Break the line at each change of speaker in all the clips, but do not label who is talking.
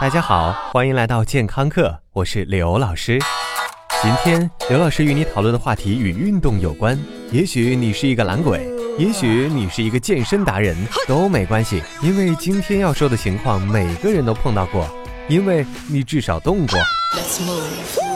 大家好，欢迎来到健康课，我是刘老师。今天刘老师与你讨论的话题与运动有关。也许你是一个懒鬼，也许你是一个健身达人，都没关系，因为今天要说的情况每个人都碰到过，因为你至少动过。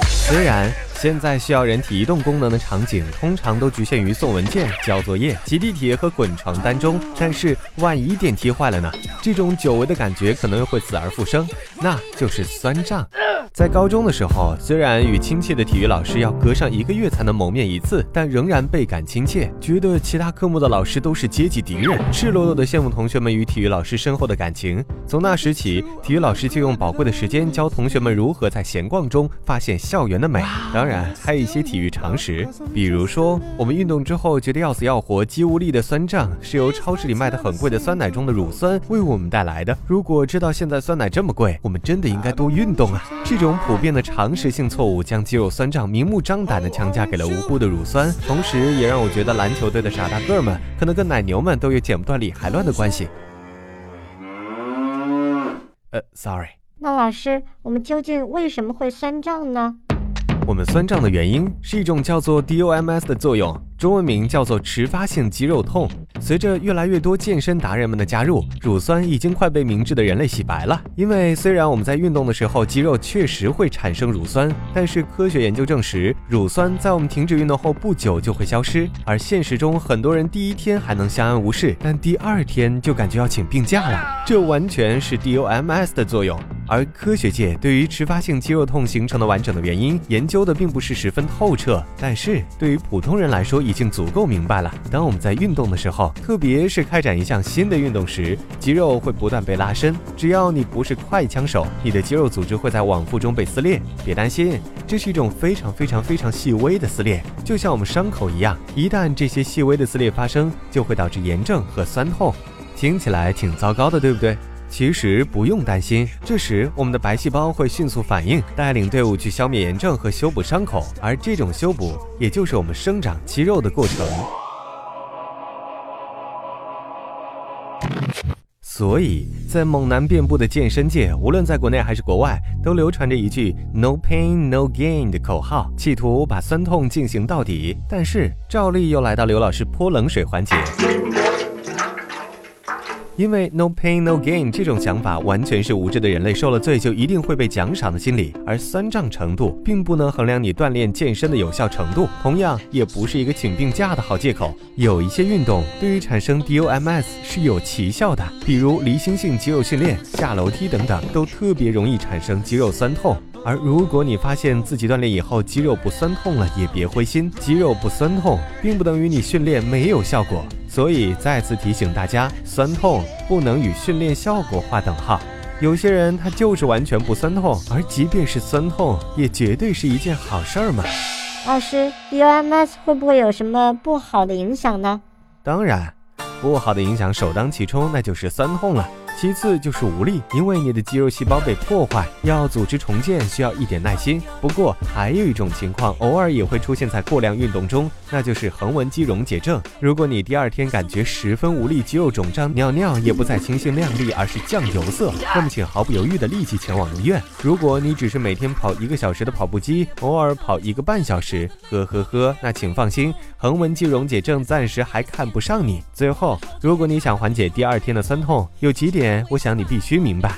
虽然。现在需要人体移动功能的场景，通常都局限于送文件、交作业、挤地铁和滚床单中。但是，万一电梯坏了呢？这种久违的感觉可能又会死而复生，那就是酸胀。在高中的时候，虽然与亲切的体育老师要隔上一个月才能谋面一次，但仍然倍感亲切，觉得其他科目的老师都是阶级敌人，赤裸裸的羡慕同学们与体育老师深厚的感情。从那时起，体育老师就用宝贵的时间教同学们如何在闲逛中发现校园的美。当然，还有一些体育常识，比如说，我们运动之后觉得要死要活、肌无力的酸胀，是由超市里卖的很贵的酸奶中的乳酸为我们带来的。如果知道现在酸奶这么贵，我们真的应该多运动啊！这种。普遍的常识性错误，将肌肉酸胀明目张胆地强加给了无辜的乳酸，同时也让我觉得篮球队的傻大个们可能跟奶牛们都有剪不断理还乱的关系。呃，sorry。
那老师，我们究竟为什么会酸胀呢？
我们酸胀的原因是一种叫做 DOMS 的作用。中文名叫做迟发性肌肉痛。随着越来越多健身达人们的加入，乳酸已经快被明智的人类洗白了。因为虽然我们在运动的时候，肌肉确实会产生乳酸，但是科学研究证实，乳酸在我们停止运动后不久就会消失。而现实中，很多人第一天还能相安无事，但第二天就感觉要请病假了。这完全是 DOMS 的作用。而科学界对于迟发性肌肉痛形成的完整的原因研究的并不是十分透彻，但是对于普通人来说，已经足够明白了。当我们在运动的时候，特别是开展一项新的运动时，肌肉会不断被拉伸。只要你不是快枪手，你的肌肉组织会在往复中被撕裂。别担心，这是一种非常非常非常细微的撕裂，就像我们伤口一样。一旦这些细微的撕裂发生，就会导致炎症和酸痛。听起来挺糟糕的，对不对？其实不用担心，这时我们的白细胞会迅速反应，带领队伍去消灭炎症和修补伤口，而这种修补也就是我们生长肌肉的过程。所以在猛男遍布的健身界，无论在国内还是国外，都流传着一句 “no pain no gain” 的口号，企图把酸痛进行到底。但是照例又来到刘老师泼冷水环节。因为 no pain no gain 这种想法完全是无知的人类受了罪就一定会被奖赏的心理，而酸胀程度并不能衡量你锻炼健身的有效程度，同样也不是一个请病假的好借口。有一些运动对于产生 DOMS 是有奇效的，比如离心性肌肉训练、下楼梯等等，都特别容易产生肌肉酸痛。而如果你发现自己锻炼以后肌肉不酸痛了，也别灰心，肌肉不酸痛并不等于你训练没有效果。所以再次提醒大家，酸痛不能与训练效果划等号。有些人他就是完全不酸痛，而即便是酸痛，也绝对是一件好事儿嘛。
老师，DOMS 会不会有什么不好的影响呢？
当然，不好的影响首当其冲，那就是酸痛了。其次就是无力，因为你的肌肉细胞被破坏，要组织重建需要一点耐心。不过还有一种情况，偶尔也会出现在过量运动中，那就是横纹肌溶解症。如果你第二天感觉十分无力，肌肉肿胀，尿尿也不再清新亮丽，而是酱油色，那么请毫不犹豫的立即前往医院。如果你只是每天跑一个小时的跑步机，偶尔跑一个半小时，呵呵呵，那请放心，横纹肌溶解症暂时还看不上你。最后，如果你想缓解第二天的酸痛，有几点。我想你必须明白：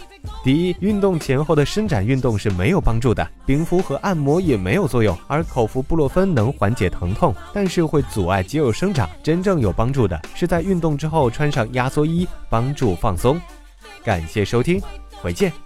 第一，运动前后的伸展运动是没有帮助的，冰敷和按摩也没有作用，而口服布洛芬能缓解疼痛，但是会阻碍肌肉生长。真正有帮助的是在运动之后穿上压缩衣，帮助放松。感谢收听，回见。